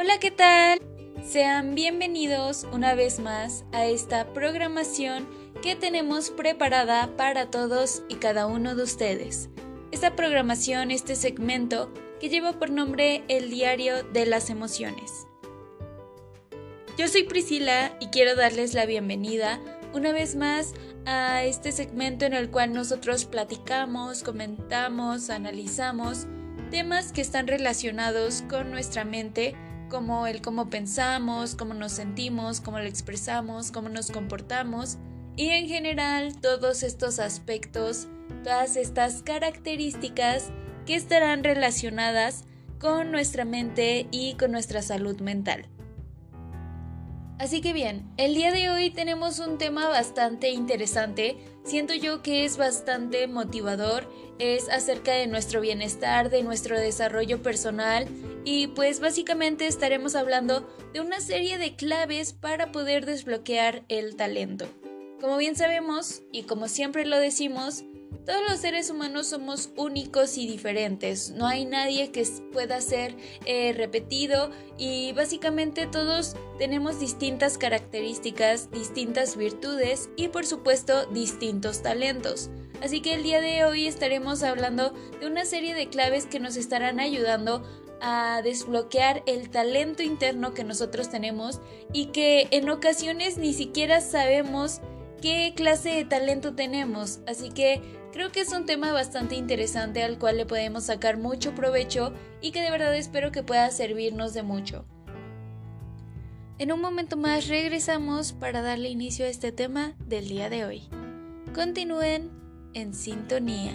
Hola, ¿qué tal? Sean bienvenidos una vez más a esta programación que tenemos preparada para todos y cada uno de ustedes. Esta programación, este segmento que lleva por nombre El Diario de las Emociones. Yo soy Priscila y quiero darles la bienvenida una vez más a este segmento en el cual nosotros platicamos, comentamos, analizamos temas que están relacionados con nuestra mente, como el cómo pensamos, cómo nos sentimos, cómo lo expresamos, cómo nos comportamos y en general todos estos aspectos, todas estas características que estarán relacionadas con nuestra mente y con nuestra salud mental. Así que bien, el día de hoy tenemos un tema bastante interesante, siento yo que es bastante motivador, es acerca de nuestro bienestar, de nuestro desarrollo personal y pues básicamente estaremos hablando de una serie de claves para poder desbloquear el talento. Como bien sabemos, y como siempre lo decimos, todos los seres humanos somos únicos y diferentes, no hay nadie que pueda ser eh, repetido y básicamente todos tenemos distintas características, distintas virtudes y por supuesto distintos talentos. Así que el día de hoy estaremos hablando de una serie de claves que nos estarán ayudando a desbloquear el talento interno que nosotros tenemos y que en ocasiones ni siquiera sabemos qué clase de talento tenemos. Así que creo que es un tema bastante interesante al cual le podemos sacar mucho provecho y que de verdad espero que pueda servirnos de mucho. En un momento más regresamos para darle inicio a este tema del día de hoy. Continúen en sintonía.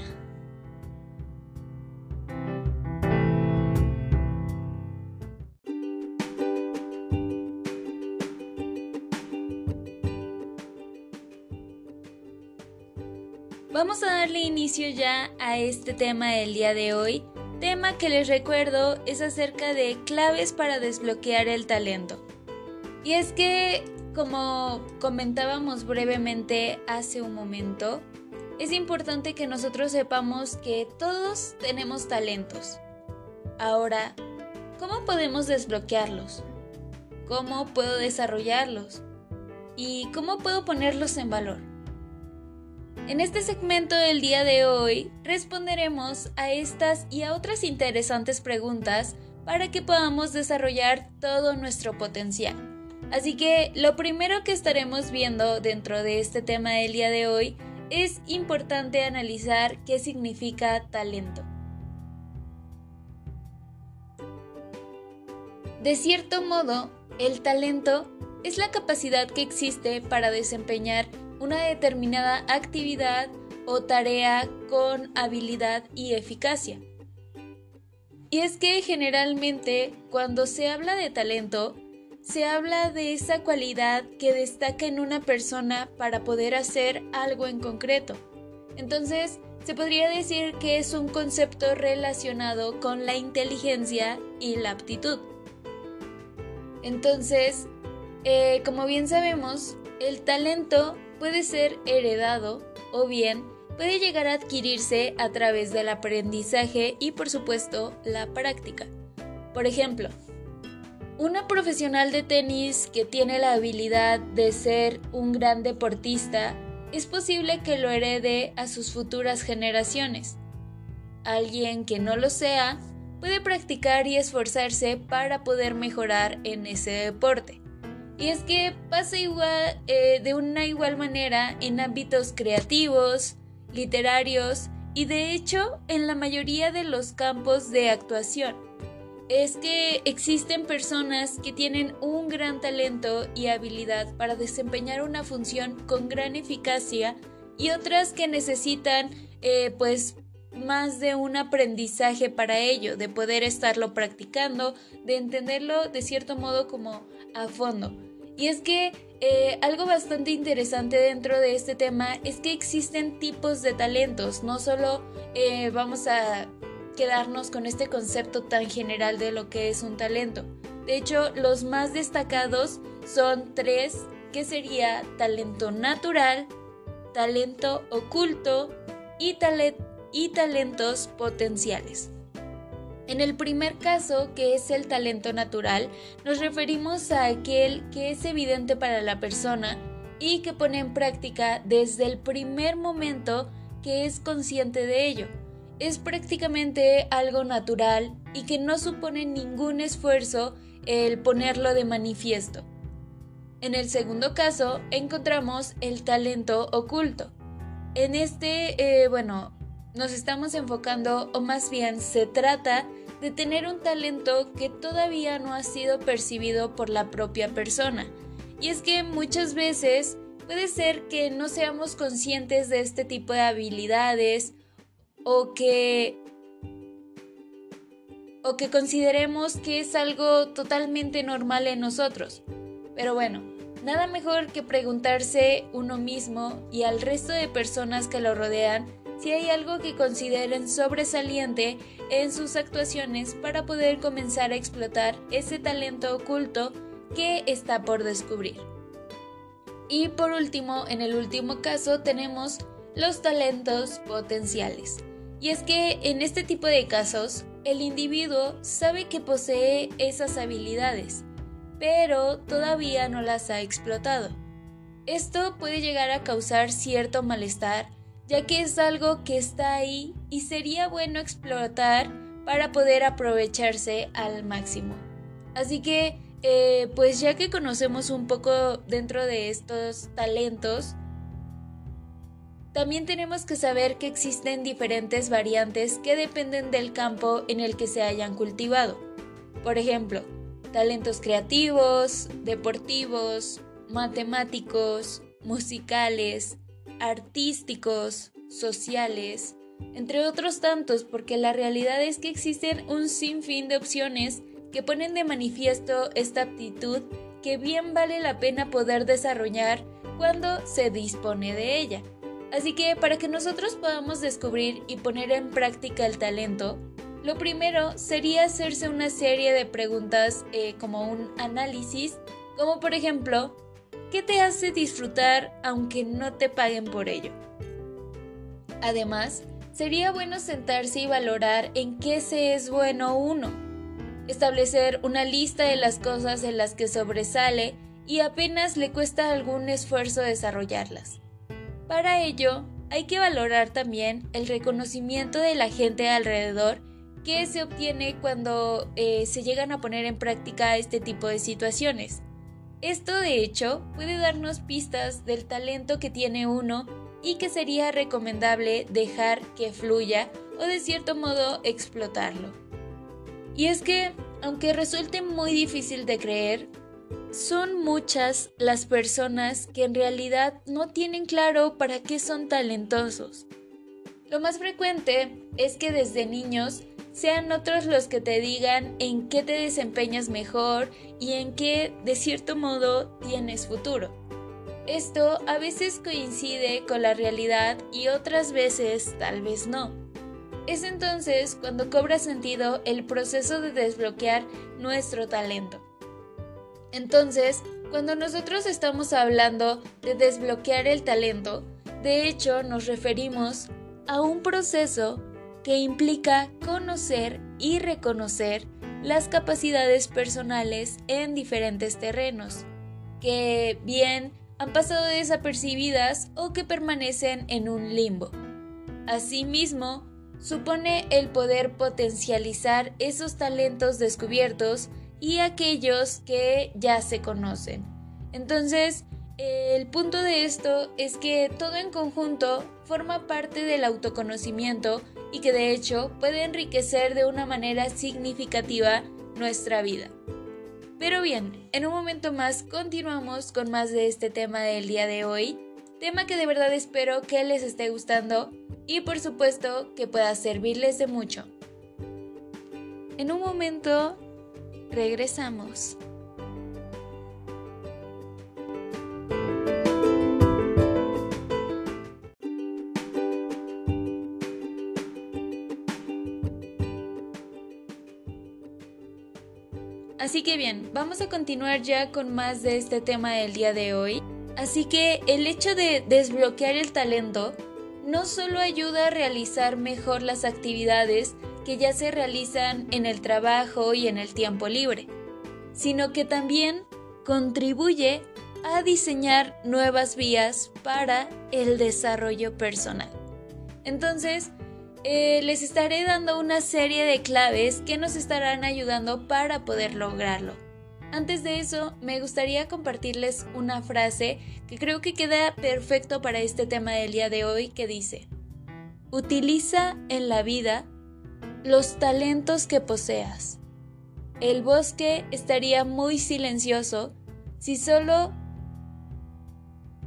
Vamos a darle inicio ya a este tema del día de hoy. Tema que les recuerdo es acerca de claves para desbloquear el talento. Y es que, como comentábamos brevemente hace un momento, es importante que nosotros sepamos que todos tenemos talentos. Ahora, ¿cómo podemos desbloquearlos? ¿Cómo puedo desarrollarlos? ¿Y cómo puedo ponerlos en valor? En este segmento del día de hoy responderemos a estas y a otras interesantes preguntas para que podamos desarrollar todo nuestro potencial. Así que lo primero que estaremos viendo dentro de este tema del día de hoy es importante analizar qué significa talento. De cierto modo, el talento es la capacidad que existe para desempeñar una determinada actividad o tarea con habilidad y eficacia. Y es que generalmente cuando se habla de talento, se habla de esa cualidad que destaca en una persona para poder hacer algo en concreto. Entonces, se podría decir que es un concepto relacionado con la inteligencia y la aptitud. Entonces, eh, como bien sabemos, el talento puede ser heredado o bien puede llegar a adquirirse a través del aprendizaje y por supuesto la práctica. Por ejemplo, una profesional de tenis que tiene la habilidad de ser un gran deportista es posible que lo herede a sus futuras generaciones. Alguien que no lo sea puede practicar y esforzarse para poder mejorar en ese deporte. Y es que pasa igual, eh, de una igual manera en ámbitos creativos, literarios y de hecho en la mayoría de los campos de actuación. Es que existen personas que tienen un gran talento y habilidad para desempeñar una función con gran eficacia y otras que necesitan eh, pues más de un aprendizaje para ello, de poder estarlo practicando, de entenderlo de cierto modo como a fondo. Y es que eh, algo bastante interesante dentro de este tema es que existen tipos de talentos, no solo eh, vamos a quedarnos con este concepto tan general de lo que es un talento. De hecho, los más destacados son tres, que sería talento natural, talento oculto y, y talentos potenciales. En el primer caso, que es el talento natural, nos referimos a aquel que es evidente para la persona y que pone en práctica desde el primer momento que es consciente de ello. Es prácticamente algo natural y que no supone ningún esfuerzo el ponerlo de manifiesto. En el segundo caso encontramos el talento oculto. En este, eh, bueno, nos estamos enfocando, o más bien se trata de tener un talento que todavía no ha sido percibido por la propia persona. Y es que muchas veces puede ser que no seamos conscientes de este tipo de habilidades o que o que consideremos que es algo totalmente normal en nosotros. Pero bueno, nada mejor que preguntarse uno mismo y al resto de personas que lo rodean si hay algo que consideren sobresaliente en sus actuaciones para poder comenzar a explotar ese talento oculto que está por descubrir. Y por último, en el último caso tenemos los talentos potenciales. Y es que en este tipo de casos, el individuo sabe que posee esas habilidades, pero todavía no las ha explotado. Esto puede llegar a causar cierto malestar, ya que es algo que está ahí y sería bueno explotar para poder aprovecharse al máximo. Así que, eh, pues ya que conocemos un poco dentro de estos talentos, también tenemos que saber que existen diferentes variantes que dependen del campo en el que se hayan cultivado. Por ejemplo, talentos creativos, deportivos, matemáticos, musicales, artísticos, sociales, entre otros tantos, porque la realidad es que existen un sinfín de opciones que ponen de manifiesto esta aptitud que bien vale la pena poder desarrollar cuando se dispone de ella. Así que para que nosotros podamos descubrir y poner en práctica el talento, lo primero sería hacerse una serie de preguntas eh, como un análisis, como por ejemplo, ¿qué te hace disfrutar aunque no te paguen por ello? Además, sería bueno sentarse y valorar en qué se es bueno uno, establecer una lista de las cosas en las que sobresale y apenas le cuesta algún esfuerzo desarrollarlas. Para ello, hay que valorar también el reconocimiento de la gente alrededor que se obtiene cuando eh, se llegan a poner en práctica este tipo de situaciones. Esto de hecho puede darnos pistas del talento que tiene uno y que sería recomendable dejar que fluya o de cierto modo explotarlo. Y es que, aunque resulte muy difícil de creer, son muchas las personas que en realidad no tienen claro para qué son talentosos. Lo más frecuente es que desde niños sean otros los que te digan en qué te desempeñas mejor y en qué, de cierto modo, tienes futuro. Esto a veces coincide con la realidad y otras veces tal vez no. Es entonces cuando cobra sentido el proceso de desbloquear nuestro talento. Entonces, cuando nosotros estamos hablando de desbloquear el talento, de hecho nos referimos a un proceso que implica conocer y reconocer las capacidades personales en diferentes terrenos, que bien han pasado desapercibidas o que permanecen en un limbo. Asimismo, supone el poder potencializar esos talentos descubiertos y aquellos que ya se conocen. Entonces, el punto de esto es que todo en conjunto forma parte del autoconocimiento y que de hecho puede enriquecer de una manera significativa nuestra vida. Pero bien, en un momento más continuamos con más de este tema del día de hoy, tema que de verdad espero que les esté gustando y por supuesto que pueda servirles de mucho. En un momento Regresamos. Así que bien, vamos a continuar ya con más de este tema del día de hoy. Así que el hecho de desbloquear el talento no solo ayuda a realizar mejor las actividades, que ya se realizan en el trabajo y en el tiempo libre, sino que también contribuye a diseñar nuevas vías para el desarrollo personal. Entonces, eh, les estaré dando una serie de claves que nos estarán ayudando para poder lograrlo. Antes de eso, me gustaría compartirles una frase que creo que queda perfecto para este tema del día de hoy que dice, utiliza en la vida los talentos que poseas. El bosque estaría muy silencioso si solo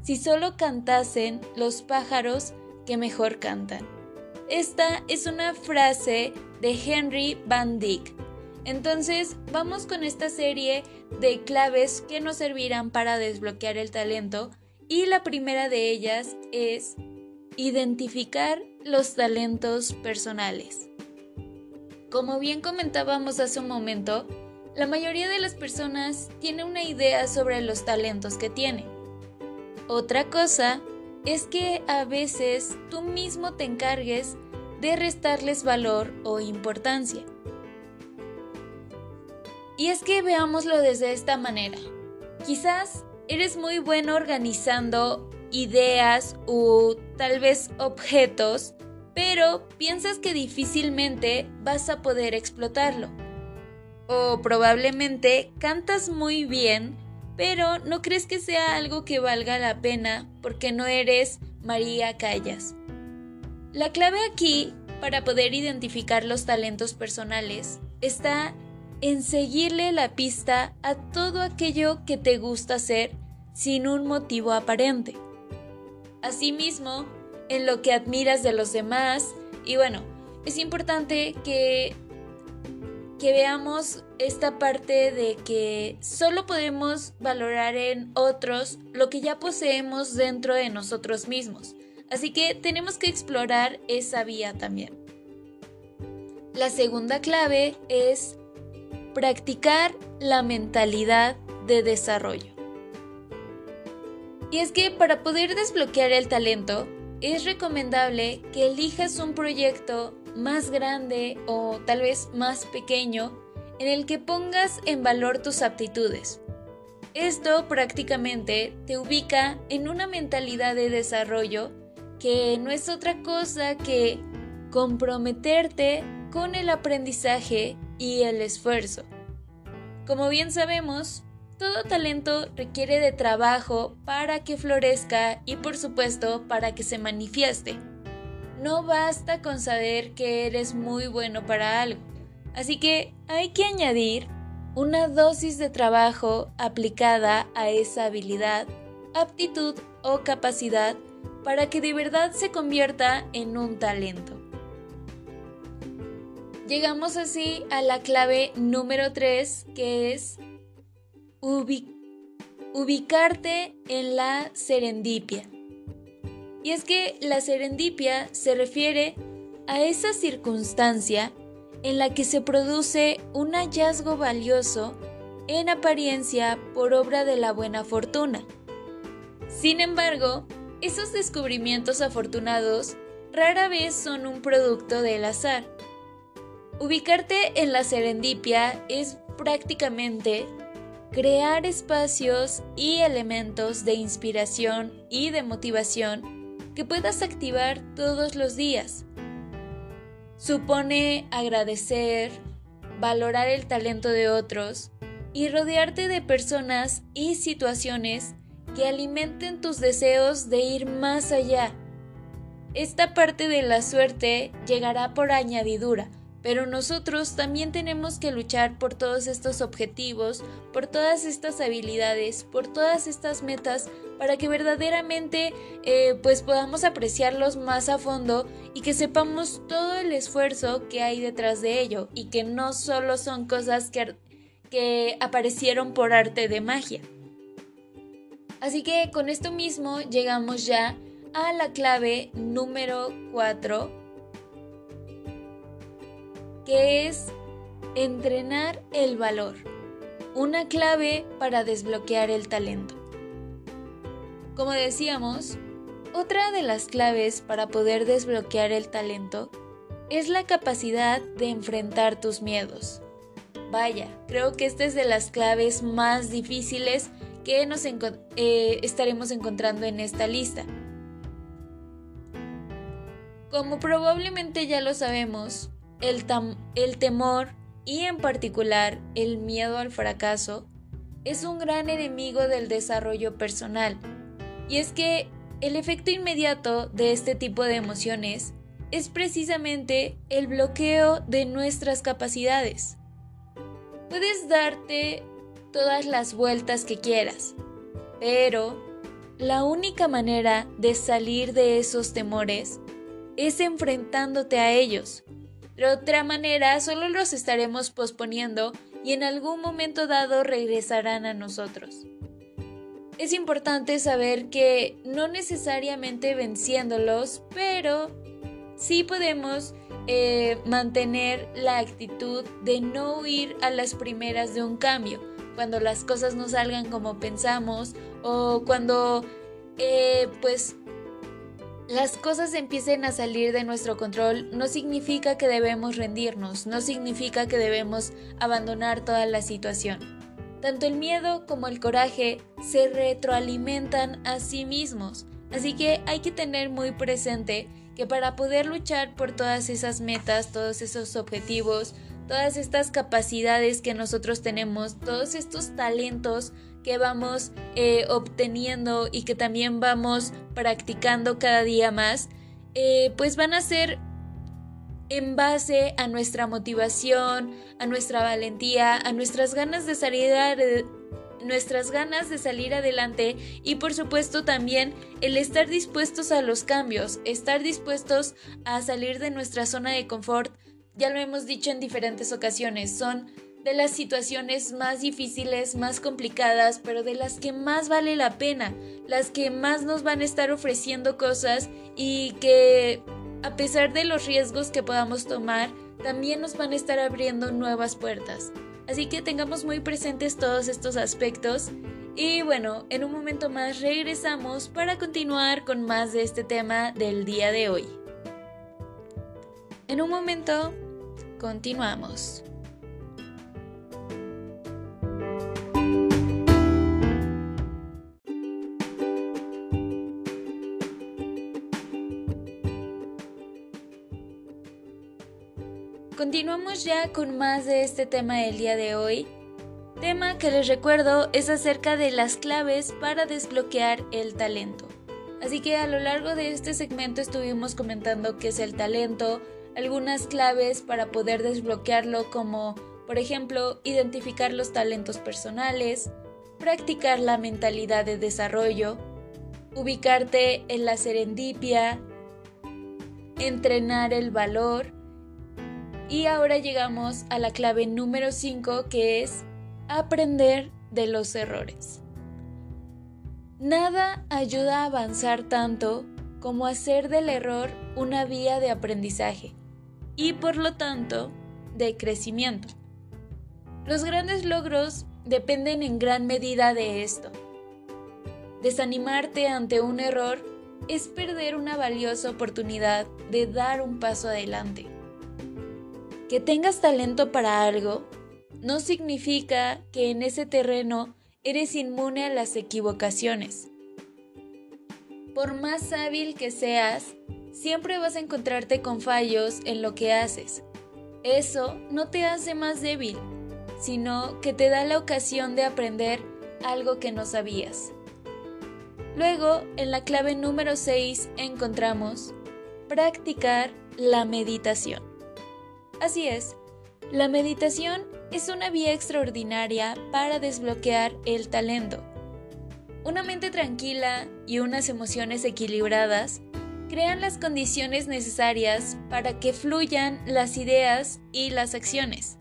si solo cantasen los pájaros que mejor cantan. Esta es una frase de Henry Van Dyck. Entonces, vamos con esta serie de claves que nos servirán para desbloquear el talento y la primera de ellas es identificar los talentos personales. Como bien comentábamos hace un momento, la mayoría de las personas tiene una idea sobre los talentos que tiene. Otra cosa es que a veces tú mismo te encargues de restarles valor o importancia. Y es que veámoslo desde esta manera. Quizás eres muy bueno organizando ideas o tal vez objetos, pero piensas que difícilmente vas a poder explotarlo. O probablemente cantas muy bien, pero no crees que sea algo que valga la pena porque no eres María Callas. La clave aquí para poder identificar los talentos personales está en seguirle la pista a todo aquello que te gusta hacer sin un motivo aparente. Asimismo, en lo que admiras de los demás y bueno, es importante que que veamos esta parte de que solo podemos valorar en otros lo que ya poseemos dentro de nosotros mismos. Así que tenemos que explorar esa vía también. La segunda clave es practicar la mentalidad de desarrollo. Y es que para poder desbloquear el talento, es recomendable que elijas un proyecto más grande o tal vez más pequeño en el que pongas en valor tus aptitudes. Esto prácticamente te ubica en una mentalidad de desarrollo que no es otra cosa que comprometerte con el aprendizaje y el esfuerzo. Como bien sabemos, todo talento requiere de trabajo para que florezca y por supuesto para que se manifieste. No basta con saber que eres muy bueno para algo. Así que hay que añadir una dosis de trabajo aplicada a esa habilidad, aptitud o capacidad para que de verdad se convierta en un talento. Llegamos así a la clave número 3 que es ubicarte en la serendipia. Y es que la serendipia se refiere a esa circunstancia en la que se produce un hallazgo valioso en apariencia por obra de la buena fortuna. Sin embargo, esos descubrimientos afortunados rara vez son un producto del azar. Ubicarte en la serendipia es prácticamente crear espacios y elementos de inspiración y de motivación que puedas activar todos los días. Supone agradecer, valorar el talento de otros y rodearte de personas y situaciones que alimenten tus deseos de ir más allá. Esta parte de la suerte llegará por añadidura, pero nosotros también tenemos que luchar por todos estos objetivos, por todas estas habilidades, por todas estas metas, para que verdaderamente eh, pues podamos apreciarlos más a fondo y que sepamos todo el esfuerzo que hay detrás de ello y que no solo son cosas que, que aparecieron por arte de magia. Así que con esto mismo llegamos ya a la clave número 4 que es entrenar el valor, una clave para desbloquear el talento. Como decíamos, otra de las claves para poder desbloquear el talento es la capacidad de enfrentar tus miedos. Vaya, creo que esta es de las claves más difíciles que nos eh, estaremos encontrando en esta lista. Como probablemente ya lo sabemos, el, temor y en particular el miedo al fracaso es un gran enemigo del desarrollo personal. Y es que el efecto inmediato de este tipo de emociones es precisamente el bloqueo de nuestras capacidades. Puedes darte todas las vueltas que quieras, pero la única manera de salir de esos temores es enfrentándote a ellos. De otra manera, solo los estaremos posponiendo y en algún momento dado regresarán a nosotros. Es importante saber que no necesariamente venciéndolos, pero sí podemos eh, mantener la actitud de no huir a las primeras de un cambio, cuando las cosas no salgan como pensamos o cuando eh, pues las cosas empiecen a salir de nuestro control, no significa que debemos rendirnos, no significa que debemos abandonar toda la situación. Tanto el miedo como el coraje se retroalimentan a sí mismos, así que hay que tener muy presente que para poder luchar por todas esas metas, todos esos objetivos, todas estas capacidades que nosotros tenemos, todos estos talentos que vamos eh, obteniendo y que también vamos practicando cada día más, eh, pues van a ser en base a nuestra motivación, a nuestra valentía, a nuestras ganas de salir nuestras ganas de salir adelante y por supuesto también el estar dispuestos a los cambios, estar dispuestos a salir de nuestra zona de confort. Ya lo hemos dicho en diferentes ocasiones, son de las situaciones más difíciles, más complicadas, pero de las que más vale la pena, las que más nos van a estar ofreciendo cosas y que a pesar de los riesgos que podamos tomar, también nos van a estar abriendo nuevas puertas. Así que tengamos muy presentes todos estos aspectos. Y bueno, en un momento más regresamos para continuar con más de este tema del día de hoy. En un momento, continuamos. Continuamos ya con más de este tema del día de hoy. Tema que les recuerdo es acerca de las claves para desbloquear el talento. Así que a lo largo de este segmento estuvimos comentando qué es el talento, algunas claves para poder desbloquearlo como por ejemplo identificar los talentos personales, practicar la mentalidad de desarrollo, ubicarte en la serendipia, entrenar el valor, y ahora llegamos a la clave número 5 que es aprender de los errores. Nada ayuda a avanzar tanto como hacer del error una vía de aprendizaje y por lo tanto de crecimiento. Los grandes logros dependen en gran medida de esto. Desanimarte ante un error es perder una valiosa oportunidad de dar un paso adelante. Que tengas talento para algo no significa que en ese terreno eres inmune a las equivocaciones. Por más hábil que seas, siempre vas a encontrarte con fallos en lo que haces. Eso no te hace más débil, sino que te da la ocasión de aprender algo que no sabías. Luego, en la clave número 6 encontramos practicar la meditación. Así es, la meditación es una vía extraordinaria para desbloquear el talento. Una mente tranquila y unas emociones equilibradas crean las condiciones necesarias para que fluyan las ideas y las acciones.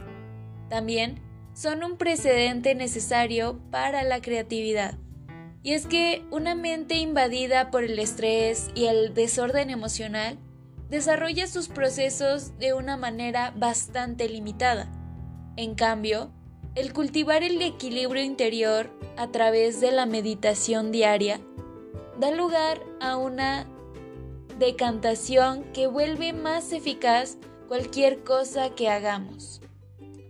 También son un precedente necesario para la creatividad. Y es que una mente invadida por el estrés y el desorden emocional desarrolla sus procesos de una manera bastante limitada. En cambio, el cultivar el equilibrio interior a través de la meditación diaria da lugar a una decantación que vuelve más eficaz cualquier cosa que hagamos.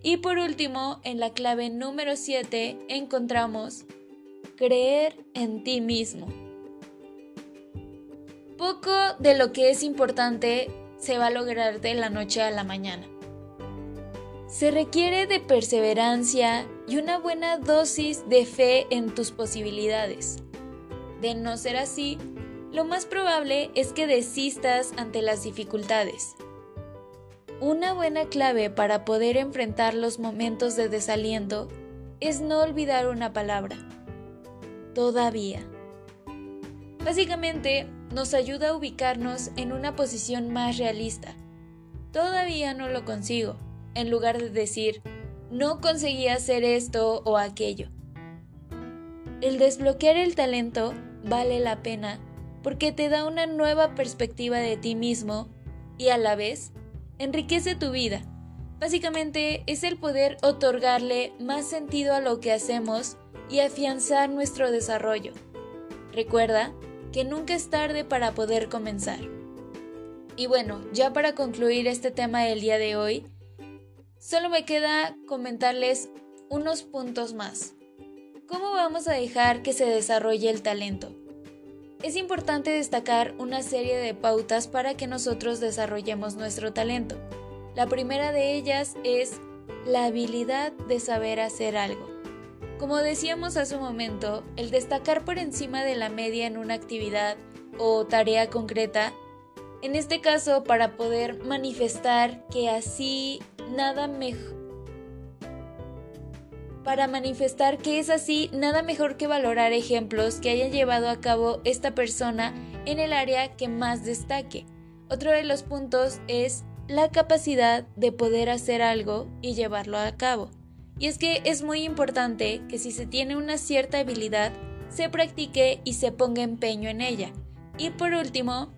Y por último, en la clave número 7 encontramos creer en ti mismo. Poco de lo que es importante se va a lograr de la noche a la mañana. Se requiere de perseverancia y una buena dosis de fe en tus posibilidades. De no ser así, lo más probable es que desistas ante las dificultades. Una buena clave para poder enfrentar los momentos de desaliento es no olvidar una palabra. Todavía. Básicamente, nos ayuda a ubicarnos en una posición más realista. Todavía no lo consigo, en lugar de decir, no conseguí hacer esto o aquello. El desbloquear el talento vale la pena porque te da una nueva perspectiva de ti mismo y a la vez enriquece tu vida. Básicamente es el poder otorgarle más sentido a lo que hacemos y afianzar nuestro desarrollo. Recuerda que nunca es tarde para poder comenzar. Y bueno, ya para concluir este tema del día de hoy, solo me queda comentarles unos puntos más. ¿Cómo vamos a dejar que se desarrolle el talento? Es importante destacar una serie de pautas para que nosotros desarrollemos nuestro talento. La primera de ellas es la habilidad de saber hacer algo. Como decíamos hace un momento, el destacar por encima de la media en una actividad o tarea concreta, en este caso para poder manifestar que así nada mejor para manifestar que es así, nada mejor que valorar ejemplos que haya llevado a cabo esta persona en el área que más destaque. Otro de los puntos es la capacidad de poder hacer algo y llevarlo a cabo. Y es que es muy importante que si se tiene una cierta habilidad, se practique y se ponga empeño en ella. Y por último,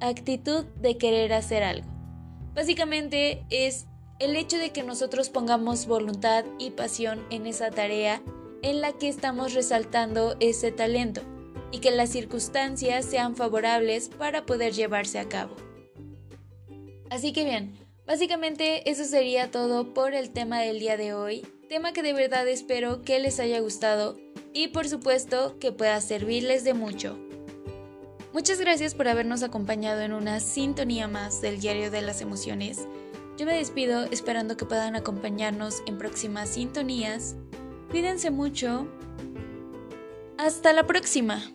actitud de querer hacer algo. Básicamente es el hecho de que nosotros pongamos voluntad y pasión en esa tarea en la que estamos resaltando ese talento y que las circunstancias sean favorables para poder llevarse a cabo. Así que bien, Básicamente eso sería todo por el tema del día de hoy, tema que de verdad espero que les haya gustado y por supuesto que pueda servirles de mucho. Muchas gracias por habernos acompañado en una sintonía más del Diario de las Emociones. Yo me despido esperando que puedan acompañarnos en próximas sintonías. Cuídense mucho. Hasta la próxima.